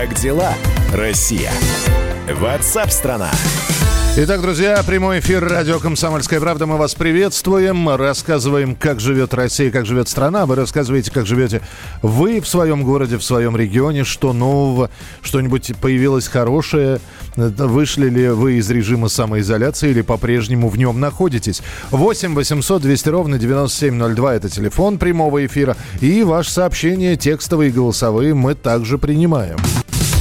Как дела, Россия? Ватсап-страна! Итак, друзья, прямой эфир радио «Комсомольская правда». Мы вас приветствуем, рассказываем, как живет Россия, как живет страна. Вы рассказываете, как живете вы в своем городе, в своем регионе, что нового, что-нибудь появилось хорошее, вышли ли вы из режима самоизоляции или по-прежнему в нем находитесь. 8 800 200 ровно 9702 – это телефон прямого эфира. И ваши сообщения, текстовые и голосовые, мы также принимаем.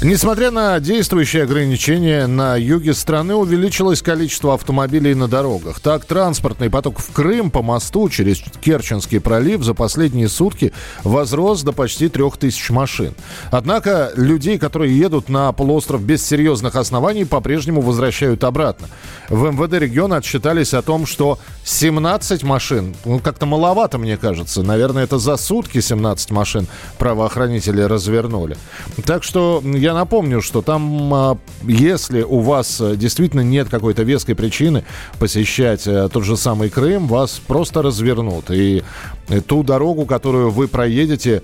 Несмотря на действующие ограничения, на юге страны увеличилось количество автомобилей на дорогах. Так, транспортный поток в Крым по мосту через Керченский пролив за последние сутки возрос до почти трех тысяч машин. Однако людей, которые едут на полуостров без серьезных оснований, по-прежнему возвращают обратно. В МВД региона отсчитались о том, что 17 машин, ну как-то маловато, мне кажется, наверное, это за сутки 17 машин правоохранители развернули. Так что я я напомню, что там, а, если у вас э, действительно нет какой-то веской причины посещать э, тот же самый Крым, вас просто развернут. И ту дорогу, которую вы проедете,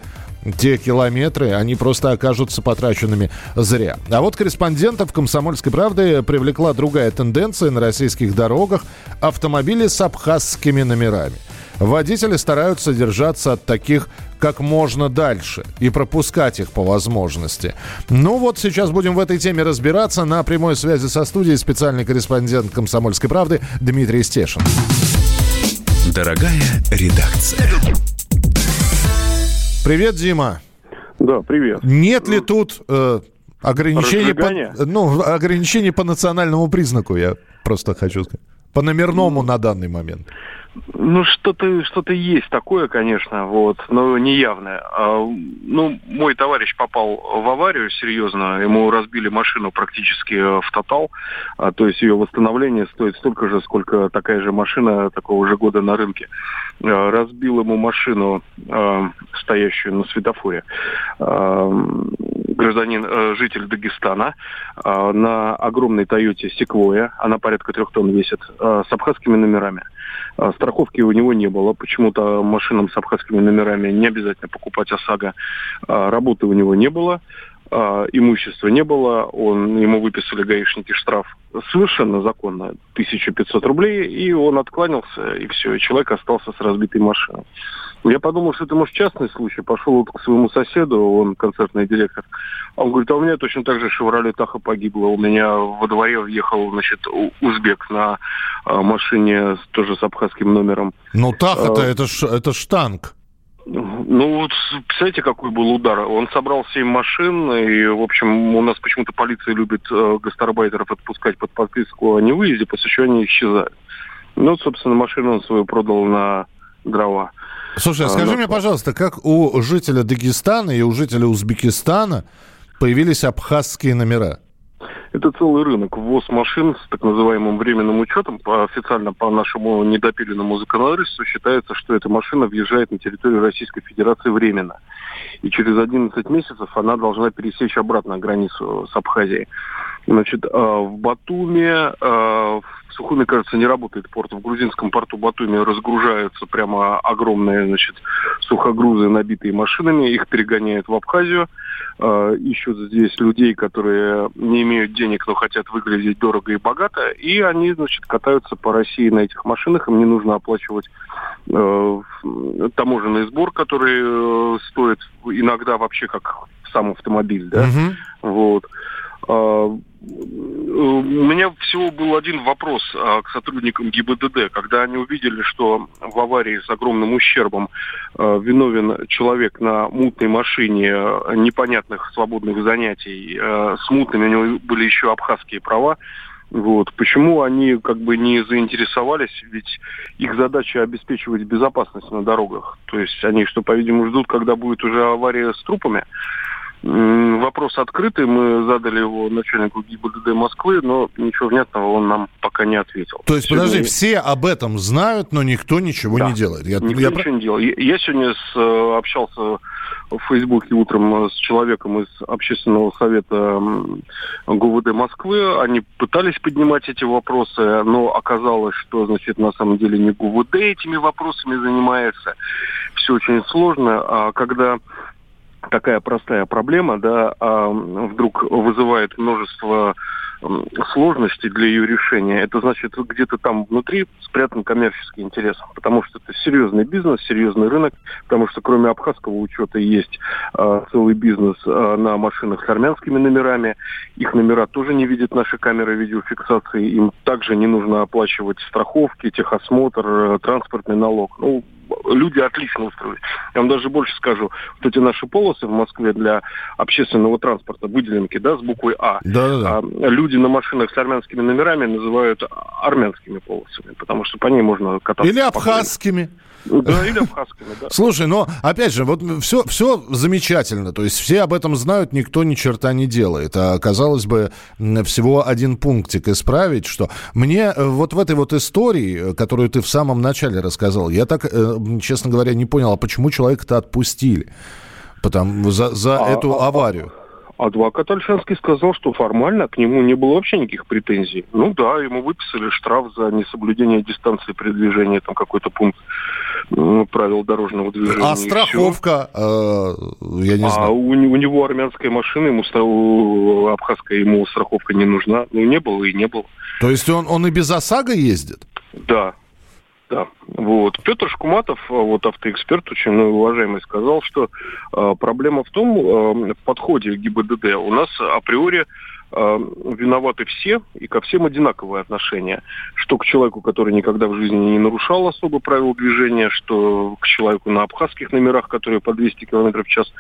те километры, они просто окажутся потраченными зря. А вот корреспондентов «Комсомольской правды» привлекла другая тенденция на российских дорогах – автомобили с абхазскими номерами – Водители стараются держаться от таких как можно дальше и пропускать их по возможности. Ну вот сейчас будем в этой теме разбираться. На прямой связи со студией специальный корреспондент «Комсомольской правды» Дмитрий Стешин. Дорогая редакция. Привет, Дима. Да, привет. Нет ли тут э, ограничений по, ну, ограничений по национальному признаку, я просто хочу сказать. По номерному на данный момент. Ну, что-то что есть такое, конечно, вот, но неявное. А, ну, мой товарищ попал в аварию серьезно, ему разбили машину практически в тотал, а, то есть ее восстановление стоит столько же, сколько такая же машина такого же года на рынке. А, разбил ему машину, а, стоящую на светофоре, а, гражданин, э, житель Дагестана, э, на огромной Тойоте Секвоя, она порядка трех тонн весит, э, с абхазскими номерами. Страховки у него не было. Почему-то машинам с абхазскими номерами не обязательно покупать ОСАГО. Работы у него не было э, имущества не было, он, ему выписали гаишники штраф совершенно законно, 1500 рублей, и он откланялся, и все, человек остался с разбитой машиной. Я подумал, что это, может, частный случай. Пошел вот к своему соседу, он концертный директор. Он говорит, а у меня точно так же «Шевроле Таха» погибла. У меня во дворе въехал, значит, узбек на а, машине тоже с абхазским номером. Ну, Таха-то а, это, ж, это ж танк. Ну, вот, представляете, какой был удар? Он собрал семь машин, и, в общем, у нас почему-то полиция любит э, гастарбайтеров отпускать под подписку о невыезде, после чего они исчезают. Ну, собственно, машину он свою продал на дрова. Слушай, а скажи Но... мне, пожалуйста, как у жителя Дагестана и у жителя Узбекистана появились абхазские номера? Это целый рынок. Ввоз машин с так называемым временным учетом, по, официально по нашему недопиленному законодательству, считается, что эта машина въезжает на территорию Российской Федерации временно. И через 11 месяцев она должна пересечь обратно границу с Абхазией. Значит, а, в Батуме, а, в Сухуми, кажется, не работает порт. В грузинском порту Батуми разгружаются прямо огромные, значит, сухогрузы, набитые машинами. Их перегоняют в Абхазию. А, ищут здесь людей, которые не имеют денег, но хотят выглядеть дорого и богато. И они, значит, катаются по России на этих машинах. Им не нужно оплачивать э, таможенный сбор, который э, стоит иногда вообще как сам автомобиль, да. Uh-huh. Вот. А, у меня всего был один вопрос а, к сотрудникам ГИБДД. Когда они увидели, что в аварии с огромным ущербом а, виновен человек на мутной машине непонятных свободных занятий, с мутными у него были еще абхазские права, вот. Почему они как бы не заинтересовались, ведь их задача обеспечивать безопасность на дорогах. То есть они, что, по-видимому, ждут, когда будет уже авария с трупами. Вопрос открытый, мы задали его начальнику ГИБДД Москвы, но ничего внятного он нам пока не ответил. То есть, сегодня... подожди, все об этом знают, но никто ничего да. не делает? Я, никто я... ничего не делает. Я сегодня с, э, общался в Фейсбуке утром с человеком из общественного совета ГУВД Москвы. Они пытались поднимать эти вопросы, но оказалось, что, значит, на самом деле не ГУВД этими вопросами занимается. Все очень сложно. А когда такая простая проблема, да, а вдруг вызывает множество сложностей для ее решения, это значит, где-то там внутри спрятан коммерческий интерес, потому что это серьезный бизнес, серьезный рынок, потому что кроме абхазского учета есть э, целый бизнес э, на машинах с армянскими номерами, их номера тоже не видят наши камеры видеофиксации, им также не нужно оплачивать страховки, техосмотр, э, транспортный налог. Ну, люди отлично устроились. Я вам даже больше скажу, вот эти наши полосы в Москве для общественного транспорта, выделенки, да, с буквой А, да, да, да. А, люди на машинах с армянскими номерами называют армянскими полосами, потому что по ней можно кататься. Или абхазскими. Спокойно. Да, или абхазскими, да. Слушай, но опять же, вот все, все замечательно. То есть все об этом знают, никто ни черта не делает. А казалось бы, всего один пунктик исправить, что мне э, вот в этой вот истории, э, которую ты в самом начале рассказал, я так, э, честно говоря, не понял, а почему человека-то отпустили? Потому, за, за а, эту а, а аварию. А, Адвокат Альшанский сказал, что формально к нему не было вообще никаких претензий. Ну да, ему выписали штраф за несоблюдение дистанции передвижения, там какой-то пункт ну, правил дорожного движения. А страховка, э, я не а знаю. У, у него армянская машина, ему абхазская ему страховка не нужна. Ну, не было и не было. То есть он, он и без ОСАГО ездит? Да, да, вот. Петр Шкуматов, а, вот автоэксперт, очень уважаемый, сказал, что э, проблема в том, э, в подходе к ГИБДД у нас априори э, виноваты все и ко всем одинаковое отношение. Что к человеку, который никогда в жизни не нарушал особо правил движения, что к человеку на абхазских номерах, которые по 200 км в час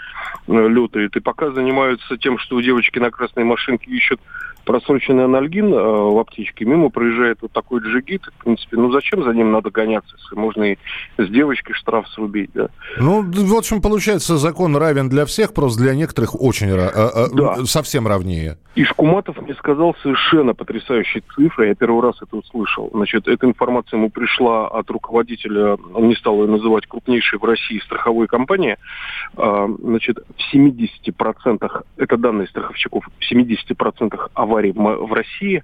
э, летают. И пока занимаются тем, что у девочки на красной машинке ищут просроченный анальгин э, в аптечке, мимо проезжает вот такой джигит. В принципе, ну зачем за ним надо гоняться, если можно и с девочкой штраф срубить, да? Ну, в общем, получается, закон равен для всех, просто для некоторых очень э, э, да. совсем равнее. И Шкуматов мне сказал совершенно потрясающие цифры, я первый раз это услышал. Значит, эта информация ему пришла от руководителя, он не стал ее называть, крупнейшей в России страховой компании. А, значит, в 70%, это данные страховщиков, в 70% аварий аварий в России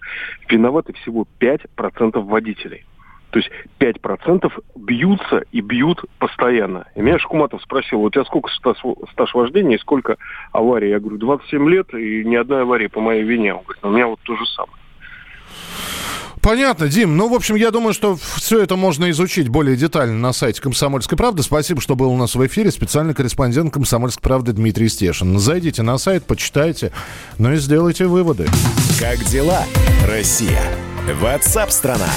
виноваты всего 5% водителей. То есть 5% бьются и бьют постоянно. И меня Шкуматов спросил, у тебя сколько стаж, вождения и сколько аварий? Я говорю, 27 лет и ни одной аварии по моей вине. Он говорит, у меня вот то же самое. Понятно, Дим. Ну, в общем, я думаю, что все это можно изучить более детально на сайте «Комсомольской правды». Спасибо, что был у нас в эфире. Специальный корреспондент «Комсомольской правды» Дмитрий Стешин. Зайдите на сайт, почитайте, ну и сделайте выводы. Как дела, Россия? Ватсап-страна!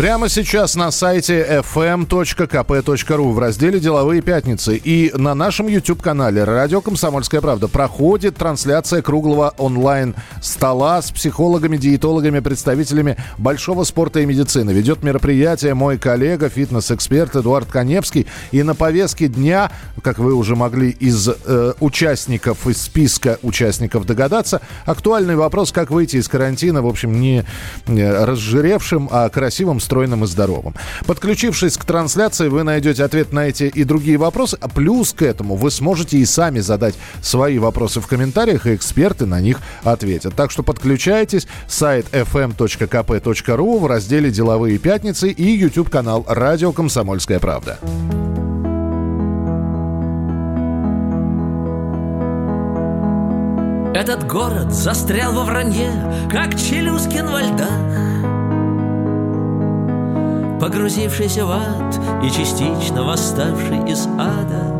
Прямо сейчас на сайте fm.kp.ru в разделе «Деловые пятницы» и на нашем YouTube-канале «Радио Комсомольская правда» проходит трансляция круглого онлайн-стола с психологами, диетологами, представителями большого спорта и медицины. Ведет мероприятие мой коллега, фитнес-эксперт Эдуард Коневский. И на повестке дня, как вы уже могли из э, участников, из списка участников догадаться, актуальный вопрос, как выйти из карантина, в общем, не разжиревшим, а красивым, стройным и здоровым. Подключившись к трансляции, вы найдете ответ на эти и другие вопросы. А плюс к этому вы сможете и сами задать свои вопросы в комментариях, и эксперты на них ответят. Так что подключайтесь. Сайт fm.kp.ru в разделе «Деловые пятницы» и YouTube-канал «Радио Комсомольская правда». Этот город застрял во вранье, как Челюскин во льдах погрузившийся в ад и частично восставший из ада.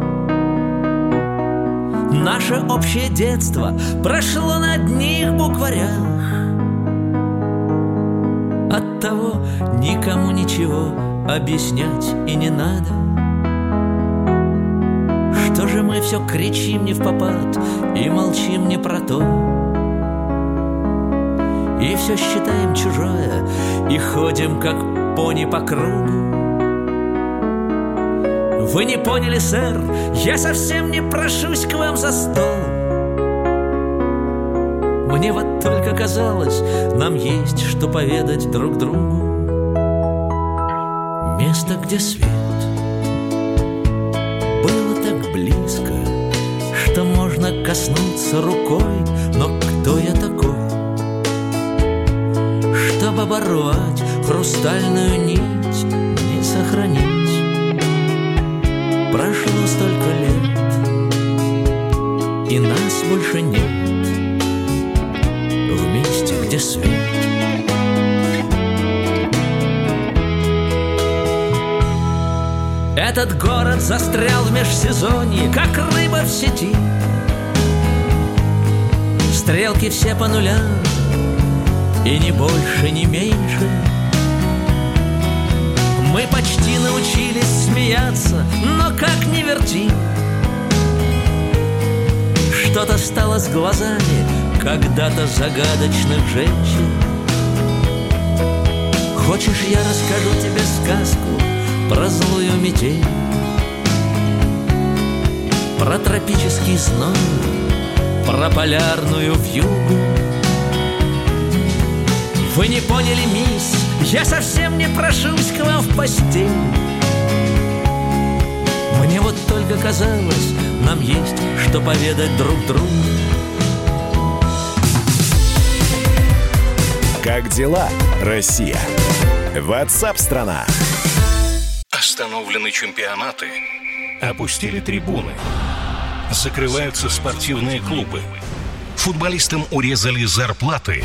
Наше общее детство прошло на одних букварях. От того никому ничего объяснять и не надо. Что же мы все кричим не в попад и молчим не про то, и все считаем чужое И ходим, как пони по кругу Вы не поняли, сэр, я совсем не прошусь к вам за стол Мне вот только казалось, нам есть что поведать друг другу. Место, где свет было так близко, что можно коснуться рукой, но кто я такой, чтобы оборвать хрустальную нить, не сохранить? Прошло столько лет, и нас больше нет в месте, где свет. Этот город застрял в межсезонье, как рыба в сети. Стрелки все по нулям, и ни больше, ни меньше. Мы почти научились смеяться, но как не верти. Что-то стало с глазами когда-то загадочных женщин. Хочешь, я расскажу тебе сказку про злую метель, про тропический зной, про полярную вьюгу. Вы не поняли, мисс, я совсем не прошусь к вам в постель. Мне вот только казалось, нам есть что поведать друг другу. Как дела, Россия? Ватсап-страна! Остановлены чемпионаты. Опустили трибуны. Закрываются спортивные клубы. Футболистам урезали зарплаты.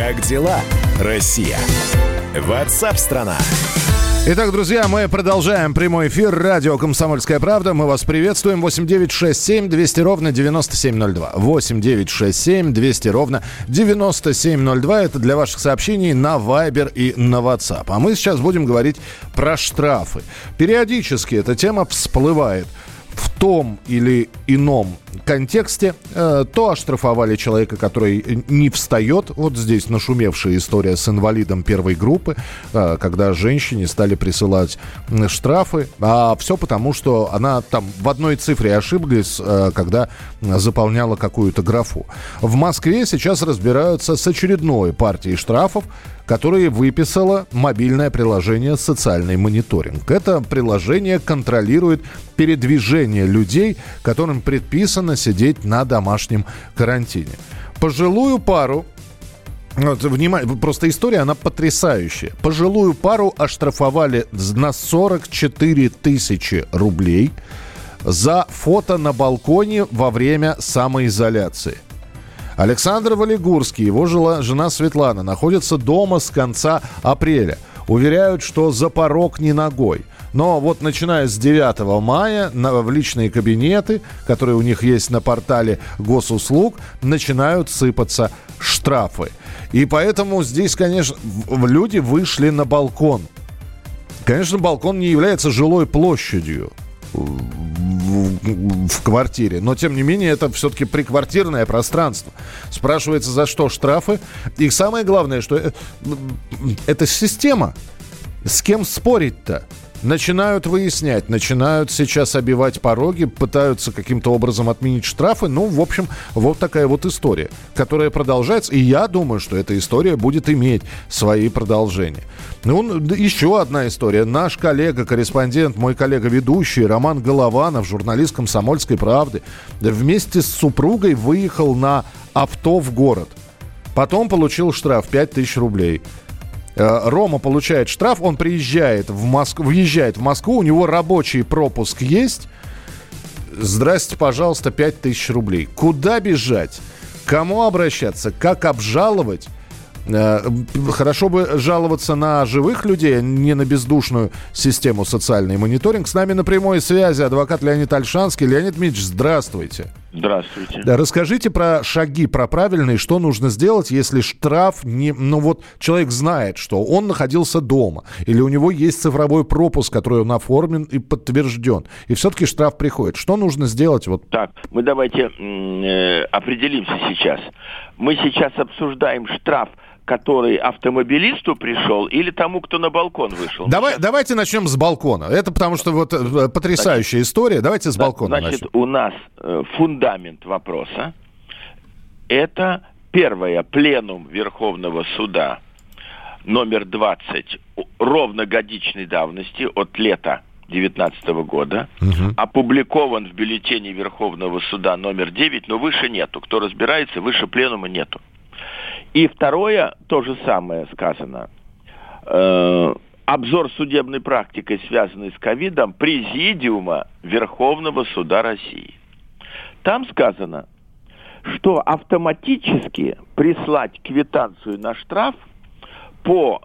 Как дела, Россия? Ватсап-страна! Итак, друзья, мы продолжаем прямой эфир. Радио «Комсомольская правда». Мы вас приветствуем. 8967 200 ровно 9702. 8967 200 ровно 9702. Это для ваших сообщений на Viber и на WhatsApp. А мы сейчас будем говорить про штрафы. Периодически эта тема всплывает том или ином контексте. Э, то оштрафовали человека, который не встает. Вот здесь нашумевшая история с инвалидом первой группы, э, когда женщине стали присылать штрафы. А все потому, что она там в одной цифре ошиблись, э, когда заполняла какую-то графу. В Москве сейчас разбираются с очередной партией штрафов, которые выписало мобильное приложение «Социальный мониторинг». Это приложение контролирует передвижение людей, которым предписано сидеть на домашнем карантине. Пожилую пару вот, внимание, просто история, она потрясающая. Пожилую пару оштрафовали на 44 тысячи рублей за фото на балконе во время самоизоляции. Александр Валигурский, его жена Светлана, находятся дома с конца апреля. Уверяют, что за порог не ногой. Но вот начиная с 9 мая на, в личные кабинеты, которые у них есть на портале госуслуг, начинают сыпаться штрафы. И поэтому здесь, конечно, люди вышли на балкон. Конечно, балкон не является жилой площадью в, квартире. Но, тем не менее, это все-таки приквартирное пространство. Спрашивается, за что штрафы. И самое главное, что э, это система. С кем спорить-то? Начинают выяснять, начинают сейчас обивать пороги, пытаются каким-то образом отменить штрафы. Ну, в общем, вот такая вот история, которая продолжается. И я думаю, что эта история будет иметь свои продолжения. Ну, еще одна история. Наш коллега, корреспондент, мой коллега-ведущий Роман Голованов, журналист «Комсомольской правды», вместе с супругой выехал на авто в город. Потом получил штраф 5000 рублей. Э, Рома получает штраф, он приезжает в Москву, въезжает в Москву, у него рабочий пропуск есть. Здрасте, пожалуйста, 5000 рублей. Куда бежать? Кому обращаться? Как обжаловать? Э, хорошо бы жаловаться на живых людей, а не на бездушную систему социальный мониторинг. С нами на прямой связи адвокат Леонид Альшанский. Леонид Дмитриевич, здравствуйте. Здравствуйте. Да, расскажите про шаги, про правильные, что нужно сделать, если штраф не... Ну вот человек знает, что он находился дома, или у него есть цифровой пропуск, который он оформлен и подтвержден, и все-таки штраф приходит. Что нужно сделать? Вот... Так, мы давайте э, определимся сейчас. Мы сейчас обсуждаем штраф который автомобилисту пришел или тому, кто на балкон вышел? Давай, Сейчас... Давайте начнем с балкона. Это потому что вот э, потрясающая значит, история. Давайте с балкона Значит, начнем. у нас э, фундамент вопроса. Это первое, пленум Верховного суда номер 20 ровно годичной давности от лета 2019 года, угу. опубликован в бюллетене Верховного суда номер 9, но выше нету. Кто разбирается, выше пленума нету. И второе, то же самое сказано. Э, обзор судебной практикой, связанный с ковидом, Президиума Верховного Суда России. Там сказано, что автоматически прислать квитанцию на штраф по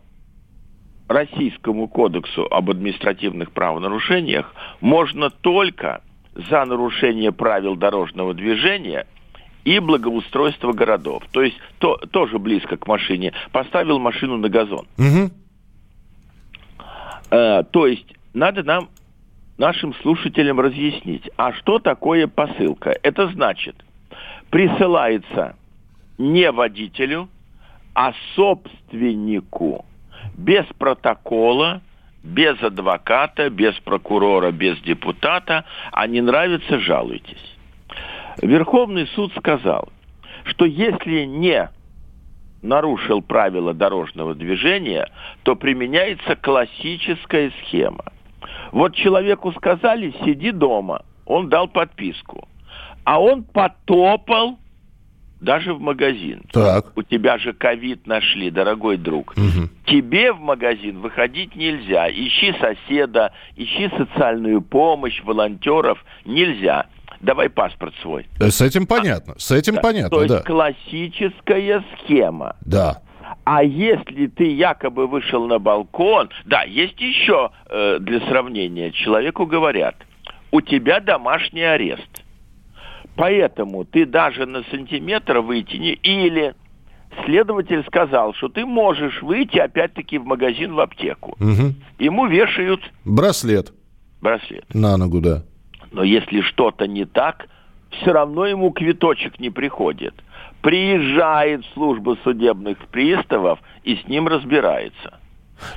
Российскому кодексу об административных правонарушениях можно только за нарушение правил дорожного движения и благоустройство городов. То есть то, тоже близко к машине. Поставил машину на газон. Угу. Э, то есть надо нам, нашим слушателям разъяснить, а что такое посылка? Это значит, присылается не водителю, а собственнику без протокола, без адвоката, без прокурора, без депутата, а не нравится, жалуйтесь. Верховный суд сказал, что если не нарушил правила дорожного движения, то применяется классическая схема. Вот человеку сказали, сиди дома, он дал подписку, а он потопал даже в магазин. Так. У тебя же ковид нашли, дорогой друг. Угу. Тебе в магазин выходить нельзя. Ищи соседа, ищи социальную помощь, волонтеров. Нельзя давай паспорт свой. С этим понятно, с этим да. понятно, То есть да. классическая схема. Да. А если ты якобы вышел на балкон, да, есть еще э, для сравнения, человеку говорят, у тебя домашний арест. Поэтому ты даже на сантиметр выйти не... Или следователь сказал, что ты можешь выйти опять-таки в магазин, в аптеку. Угу. Ему вешают... Браслет. Браслет. На ногу, да. Но если что-то не так, все равно ему квиточек не приходит. Приезжает служба судебных приставов и с ним разбирается.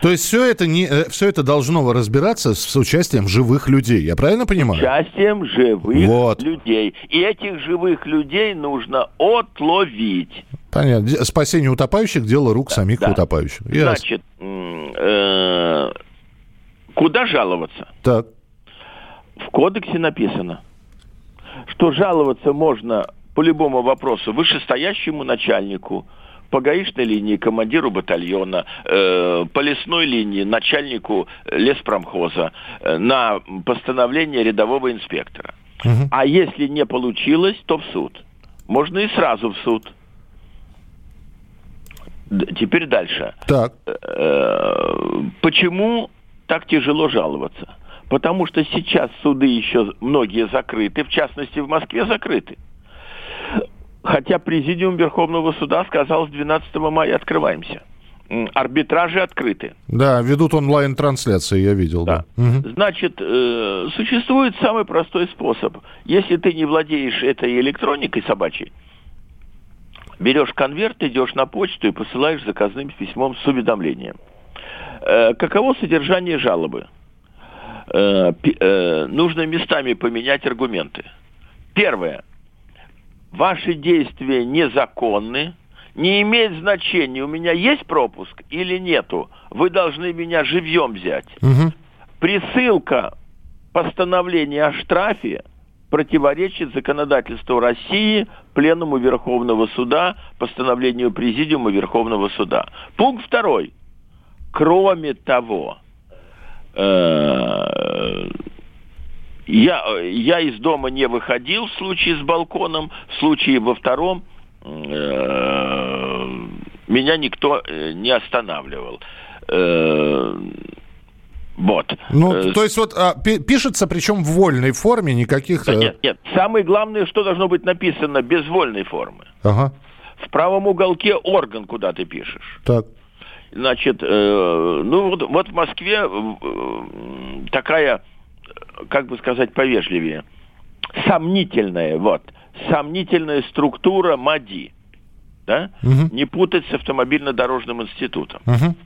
То есть все это, не, э, все это должно разбираться с, с участием живых людей, я правильно понимаю? С участием живых вот. людей. И этих живых людей нужно отловить. Понятно. Спасение утопающих – дело рук самих да. утопающих. Значит, э, куда жаловаться? Так в кодексе написано, что жаловаться можно по любому вопросу вышестоящему начальнику, по гаишной линии командиру батальона, э, по лесной линии начальнику леспромхоза э, на постановление рядового инспектора. Угу. А если не получилось, то в суд. Можно и сразу в суд. Теперь дальше. Так. Э, почему так тяжело жаловаться? Потому что сейчас суды еще многие закрыты, в частности в Москве закрыты. Хотя Президиум Верховного Суда сказал, с 12 мая открываемся. Арбитражи открыты. Да, ведут онлайн-трансляции, я видел. Да. да. Угу. Значит, э, существует самый простой способ. Если ты не владеешь этой электроникой собачьей, берешь конверт, идешь на почту и посылаешь заказным письмом с уведомлением. Э, каково содержание жалобы? Э, э, нужно местами поменять аргументы. Первое. Ваши действия незаконны, не имеет значения, у меня есть пропуск или нету. Вы должны меня живьем взять. Угу. Присылка постановления о штрафе противоречит законодательству России, Пленуму Верховного Суда, постановлению Президиума Верховного Суда. Пункт второй. Кроме того, я, я из дома не выходил в случае с балконом, в случае во втором э, меня никто э, не останавливал. Вот. Ну, Э, то есть вот а, пи- пишется, причем в вольной форме, никаких... да э, нет, нет. Самое главное, что должно быть написано без вольной формы. Ага, В правом уголке орган, куда ты пишешь. так. Значит, э, ну вот, вот в Москве э, такая, как бы сказать повежливее, сомнительная, вот, сомнительная структура МАДИ. Да? Мгм. Не путать с автомобильно-дорожным институтом. Мгм.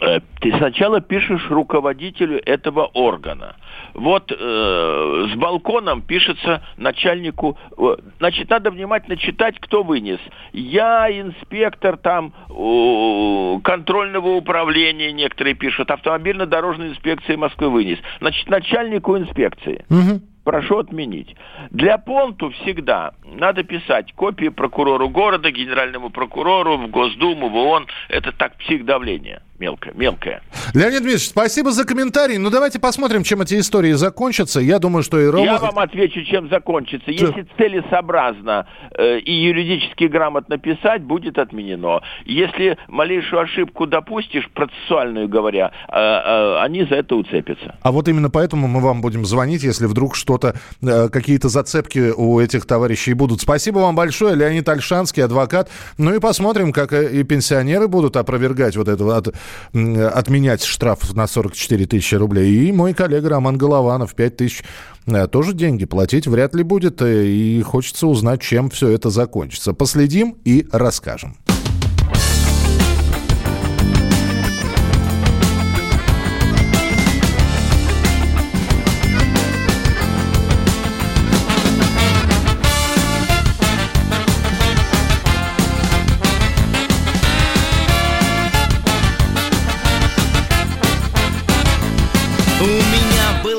Э, Ты сначала пишешь руководителю этого органа. Вот э, с балконом пишется начальнику. э, Значит, надо внимательно читать, кто вынес. Я инспектор там э, контрольного управления, некоторые пишут, автомобильно-дорожной инспекции Москвы вынес. Значит, начальнику инспекции. Мгм. Прошу отменить. Для понту всегда надо писать копии прокурору города, генеральному прокурору, в Госдуму, в ООН. Это так психдавление мелкое, мелкое. Леонид Дмитриевич, спасибо за комментарий. Ну, давайте посмотрим, чем эти истории закончатся. Я думаю, что и Рома... Я вам отвечу, чем закончится. Если целесообразно э, и юридически грамотно писать, будет отменено. Если малейшую ошибку допустишь, процессуальную говоря, э, э, они за это уцепятся. А вот именно поэтому мы вам будем звонить, если вдруг что-то, э, какие-то зацепки у этих товарищей будут. Спасибо вам большое, Леонид Альшанский, адвокат. Ну и посмотрим, как э, и пенсионеры будут опровергать вот этого, от- отменять штраф на 44 тысячи рублей. И мой коллега Роман Голованов 5 тысяч э, тоже деньги платить вряд ли будет. э, И хочется узнать, чем все это закончится. Последим и расскажем.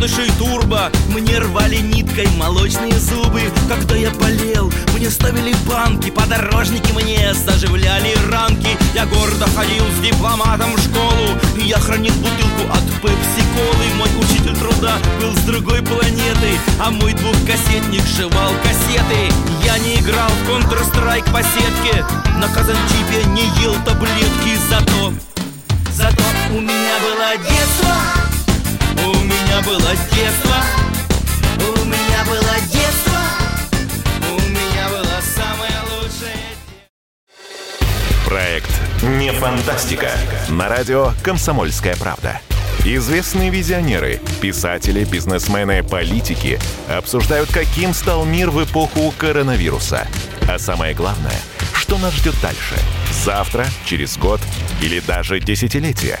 Вкладышей турбо. Мне рвали ниткой молочные зубы. Когда я болел, мне ставили банки. Подорожники мне заживляли ранки. Я гордо ходил с дипломатом в школу. Я хранил бутылку от пепси-колы. Мой учитель труда был с другой планеты. А мой двухкассетник жевал кассеты. Я не играл в Counter-Strike по сетке. На казанчипе не ел таблетки. Зато Зато у меня было детство, у меня было детство, у меня было детство, у меня было самое лучшее. Проект «Не фантастика» на радио «Комсомольская правда». Известные визионеры, писатели, бизнесмены, политики обсуждают, каким стал мир в эпоху коронавируса. А самое главное, что нас ждет дальше? Завтра, через год или даже десятилетие?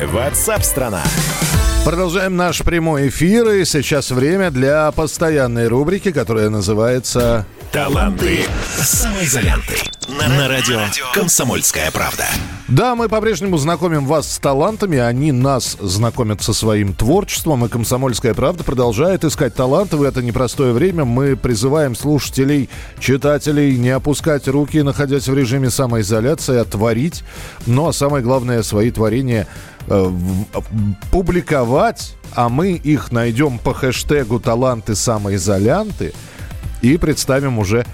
Ватсап-страна! Продолжаем наш прямой эфир, и сейчас время для постоянной рубрики, которая называется Таланты самоизоленты. На радио «Комсомольская правда». Да, мы по-прежнему знакомим вас с талантами, они нас знакомят со своим творчеством, и «Комсомольская правда» продолжает искать таланты в это непростое время. Мы призываем слушателей, читателей не опускать руки, находясь в режиме самоизоляции, а творить, ну а самое главное, свои творения публиковать, а мы их найдем по хэштегу «Таланты самоизолянты» и представим уже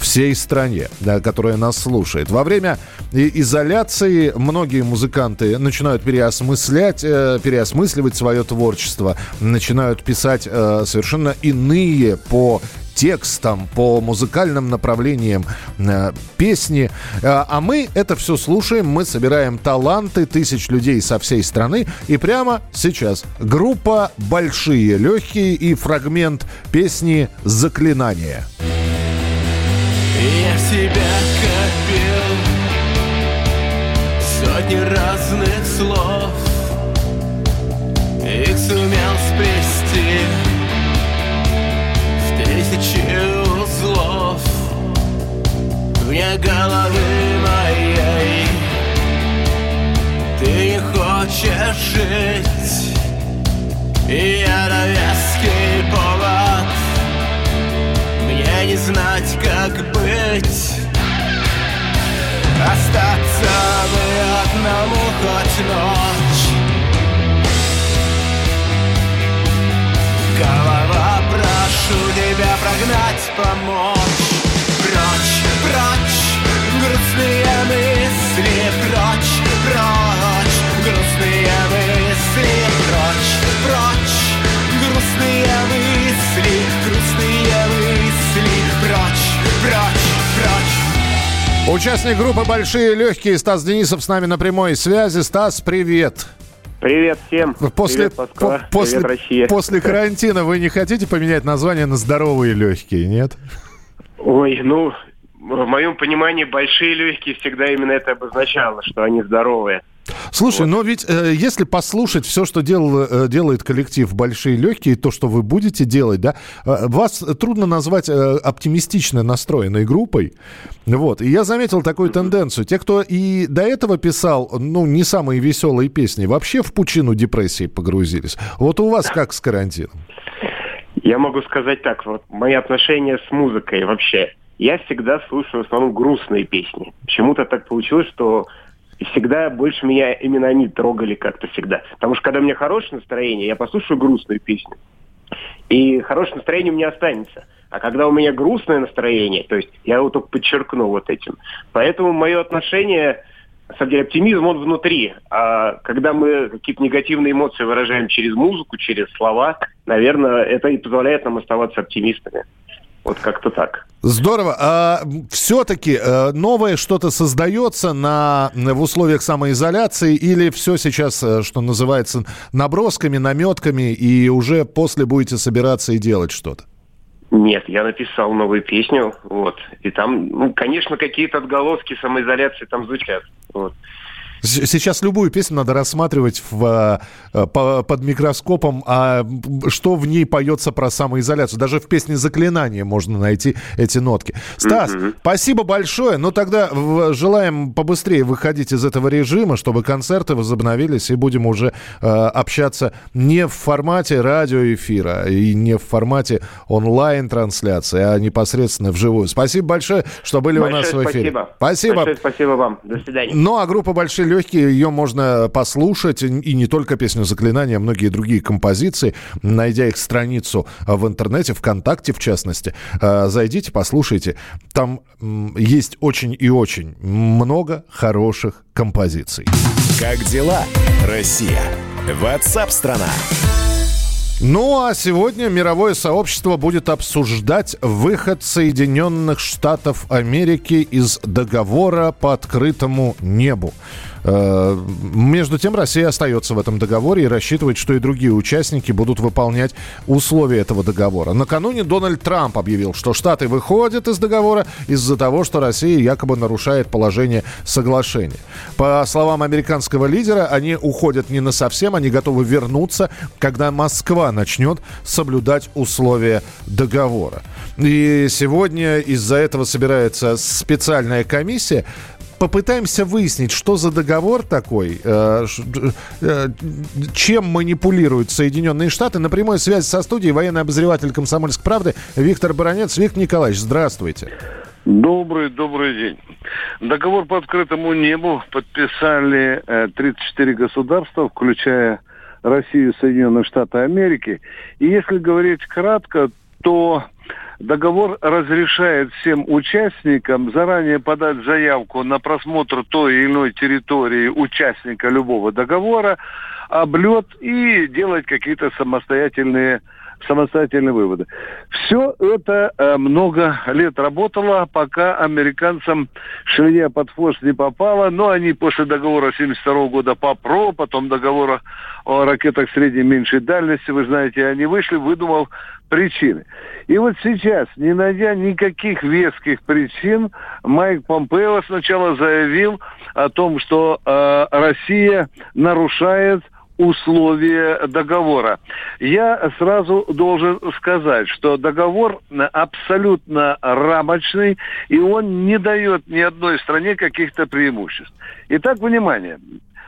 всей стране, да, которая нас слушает. Во время изоляции многие музыканты начинают переосмыслять, э, переосмысливать свое творчество, начинают писать э, совершенно иные по текстам, по музыкальным направлениям э, песни. Э, а мы это все слушаем, мы собираем таланты тысяч людей со всей страны. И прямо сейчас группа «Большие легкие» и фрагмент песни «Заклинание». Я себя копил. Сотни разных слов. Их сумел сплести В тысячи узлов. Вне головы моей. Ты не хочешь жить. И я навязкий повод не знать, как быть. Остаться бы одному хоть ночь. Голова, прошу тебя прогнать, помочь Участник группы «Большие легкие» Стас Денисов с нами на прямой связи. Стас, привет. Привет всем. После, Привет, Москва. по- после, Привет, Россия. после карантина вы не хотите поменять название на «Здоровые легкие», нет? Ой, ну, в моем понимании, большие легкие всегда именно это обозначало, что они здоровые. Слушай, но ведь э, если послушать все, что делал, э, делает коллектив «Большие легкие», то, что вы будете делать, да, э, вас трудно назвать э, оптимистично настроенной группой. Вот. И я заметил такую тенденцию. Те, кто и до этого писал, ну, не самые веселые песни, вообще в пучину депрессии погрузились. Вот у вас как с карантином? Я могу сказать так, вот мои отношения с музыкой вообще. Я всегда слушаю в основном грустные песни. Почему-то так получилось, что всегда больше меня именно они трогали как-то всегда. Потому что когда у меня хорошее настроение, я послушаю грустную песню. И хорошее настроение у меня останется. А когда у меня грустное настроение, то есть я его только подчеркну вот этим. Поэтому мое отношение, на самом деле, оптимизм, он внутри. А когда мы какие-то негативные эмоции выражаем через музыку, через слова, наверное, это и позволяет нам оставаться оптимистами. Вот как-то так. Здорово. А все-таки э, новое что-то создается на, в условиях самоизоляции или все сейчас, э, что называется, набросками, наметками, и уже после будете собираться и делать что-то? Нет, я написал новую песню, вот. И там, ну, конечно, какие-то отголоски самоизоляции там звучат. Вот. Сейчас любую песню надо рассматривать в, э, по- под микроскопом, а что в ней поется про самоизоляцию. Даже в песне «Заклинание» можно найти эти нотки. Стас, спасибо большое. Ну тогда желаем побыстрее выходить из этого режима, чтобы концерты возобновились, и будем уже э, общаться не в формате радиоэфира и не в формате онлайн-трансляции, а непосредственно вживую. Спасибо большое, что были у нас в Большое эфире. спасибо. Спасибо. Большое спасибо вам. До свидания. Ну, а группа «Большие легкие», ее можно послушать, и не только песню «Заклинания», а многие другие композиции, найдя их страницу в интернете, ВКонтакте в частности. А, Зайдите, послушайте. Там есть очень и очень много хороших композиций. Как дела, Россия? Ватсап-страна! Ну а сегодня мировое сообщество будет обсуждать выход Соединенных Штатов Америки из договора по открытому небу. Э, Между тем, Россия остается в этом договоре и рассчитывает, что и другие участники будут выполнять условия этого договора. Накануне Дональд Трамп объявил, что Штаты выходят из договора из-за того, что Россия якобы нарушает положение соглашения. По словам американского лидера, они уходят не на совсем, они готовы вернуться, когда Москва начнет соблюдать условия договора. И сегодня из-за этого собирается специальная комиссия, попытаемся выяснить, что за договор такой, э, э, чем манипулируют Соединенные Штаты. На прямой связи со студией военный обозреватель «Комсомольской правды» Виктор Баранец. Виктор Николаевич, здравствуйте. Добрый, добрый день. Договор по открытому небу подписали э, 34 государства, включая Россию и Соединенные Штаты Америки. И если говорить кратко, то договор разрешает всем участникам заранее подать заявку на просмотр той или иной территории участника любого договора, облет и делать какие-то самостоятельные самостоятельные выводы. Все это э, много лет работало, пока американцам швея под хвост не попала, но они после договора 72 года по ПРО, потом договора о ракетах средней и меньшей дальности, вы знаете, они вышли, выдумал причины. И вот сейчас, не найдя никаких веских причин, Майк Помпео сначала заявил о том, что э, Россия нарушает условия договора. Я сразу должен сказать, что договор абсолютно рамочный, и он не дает ни одной стране каких-то преимуществ. Итак, внимание.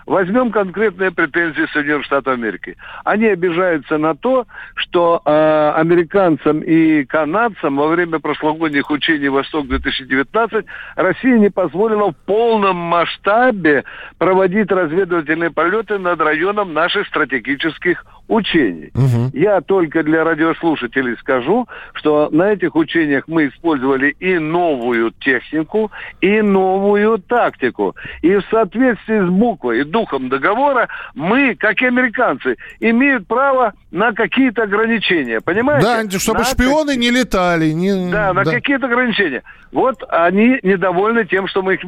Возьмем конкретные претензии Соединенных Штатов Америки. Они обижаются на то, что э, американцам и канадцам во время прошлогодних учений «Восток-2019» Россия не позволила в полном масштабе проводить разведывательные полеты над районом наших стратегических учений. Угу. Я только для радиослушателей скажу, что на этих учениях мы использовали и новую технику, и новую тактику. И в соответствии с буквой духом договора мы, как и американцы, имеют право на какие-то ограничения. Понимаете? Да, чтобы на шпионы как... не летали. Не... Да, на да. какие-то ограничения. Вот они недовольны тем, что мы их...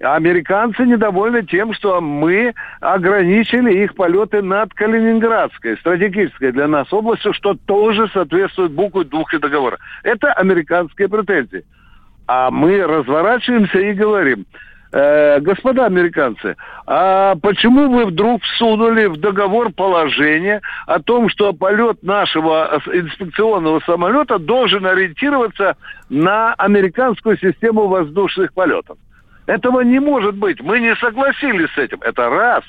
Американцы недовольны тем, что мы ограничили их полеты над Калининградской стратегической для нас областью, что тоже соответствует букве двух договора. Это американские претензии. А мы разворачиваемся и говорим, э, господа американцы, а почему вы вдруг всунули в договор положение о том, что полет нашего инспекционного самолета должен ориентироваться на американскую систему воздушных полетов? Этого не может быть. Мы не согласились с этим. Это раз.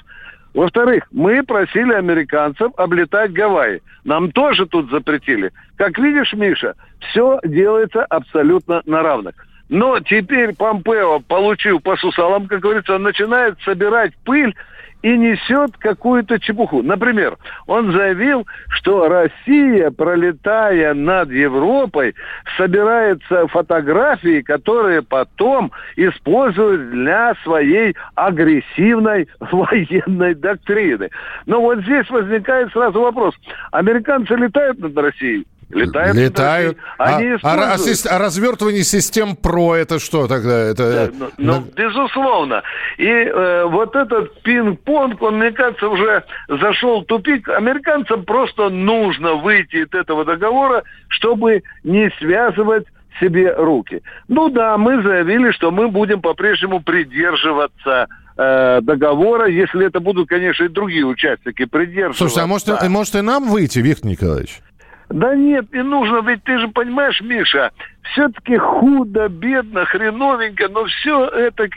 Во-вторых, мы просили американцев облетать Гавайи. Нам тоже тут запретили. Как видишь, Миша, все делается абсолютно на равных. Но теперь Помпео, получив по сусалам, как говорится, начинает собирать пыль и несет какую-то чепуху. Например, он заявил, что Россия, пролетая над Европой, собирается фотографии, которые потом используют для своей агрессивной военной доктрины. Но вот здесь возникает сразу вопрос. Американцы летают над Россией? Летают. Летают. Они а, а, а, а развертывание систем ПРО это что тогда? Это... Да, ну, ну, безусловно. И э, вот этот пинг-понг, он, мне кажется, уже зашел в тупик. Американцам просто нужно выйти из этого договора, чтобы не связывать себе руки. Ну да, мы заявили, что мы будем по-прежнему придерживаться э, договора, если это будут, конечно, и другие участники придерживаться. Слушай, а может, может и нам выйти, Виктор Николаевич? Да нет, не нужно, ведь ты же понимаешь, Миша, все-таки худо, бедно, хреновенько, но все это,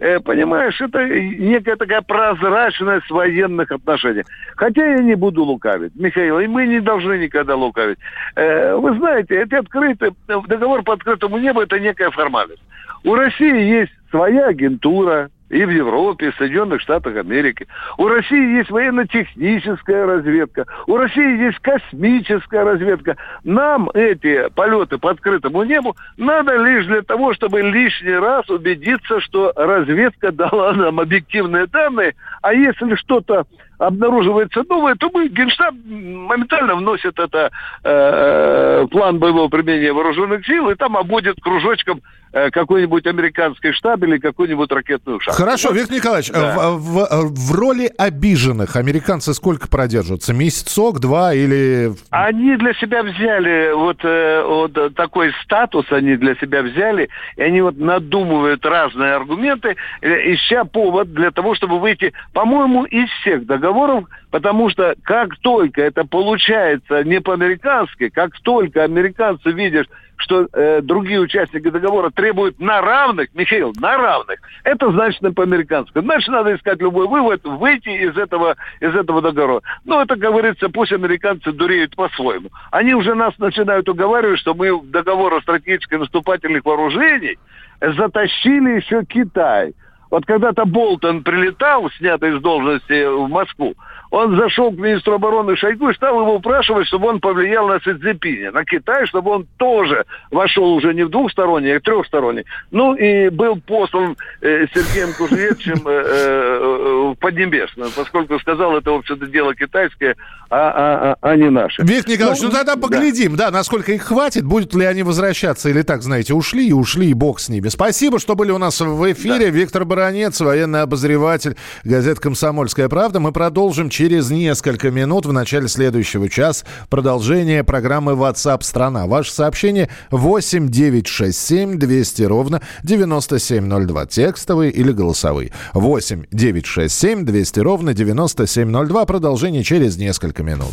э, понимаешь, это некая такая прозрачность военных отношений. Хотя я не буду лукавить, Михаил, и мы не должны никогда лукавить. Э, вы знаете, эти открытые, договор по открытому небу – это некая формальность. У России есть своя агентура, и в Европе, и в Соединенных Штатах Америки. У России есть военно-техническая разведка, у России есть космическая разведка. Нам эти полеты по открытому небу надо лишь для того, чтобы лишний раз убедиться, что разведка дала нам объективные данные, а если что-то обнаруживается новое, то мы, Генштаб моментально вносит это э, план боевого применения вооруженных сил, и там обводит кружочком э, какой-нибудь американский штаб или какую-нибудь ракетную шахту. Хорошо, вот. Виктор Николаевич, да. в, в, в роли обиженных американцы сколько продержатся? Месяцок, два или... Они для себя взяли вот, э, вот такой статус, они для себя взяли, и они вот надумывают разные аргументы, э, ища повод для того, чтобы выйти, по-моему, из всех договоров, потому что как только это получается не по-американски, как только американцы видят, что э, другие участники договора требуют на равных, Михаил, на равных, это значит по-американски. Значит, надо искать любой вывод, выйти из этого, из этого договора. Ну, это, говорится, пусть американцы дуреют по-своему. Они уже нас начинают уговаривать, что мы договор о стратегических наступательных вооружений затащили еще Китай. Вот когда-то Болтон прилетал, снятый из должности в Москву, он зашел к министру обороны Шойгу и стал его упрашивать, чтобы он повлиял на Цзепине, на Китай, чтобы он тоже вошел уже не в двухсторонний, а в трехсторонний. Ну и был послан э, Сергеем Кужевичем э, э, в Поднебесную, поскольку сказал, это, в общем-то, дело китайское, а, а, а, а не наше. Виктор Николаевич, ну, ну тогда поглядим, да. да, насколько их хватит, будут ли они возвращаться или так, знаете, ушли и ушли, и бог с ними. Спасибо, что были у нас в эфире. Да. Виктор Баранец, военный обозреватель газет «Комсомольская правда». Мы продолжим через несколько минут в начале следующего часа продолжение программы WhatsApp страна. Ваше сообщение 8 967 200 ровно 9702. Текстовые или голосовые. 8 967 200 ровно 9702. Продолжение через несколько минут.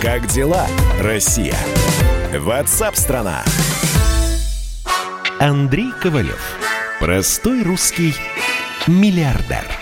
Как дела, Россия? WhatsApp-страна. Андрей Ковалев. Простой русский миллиардер.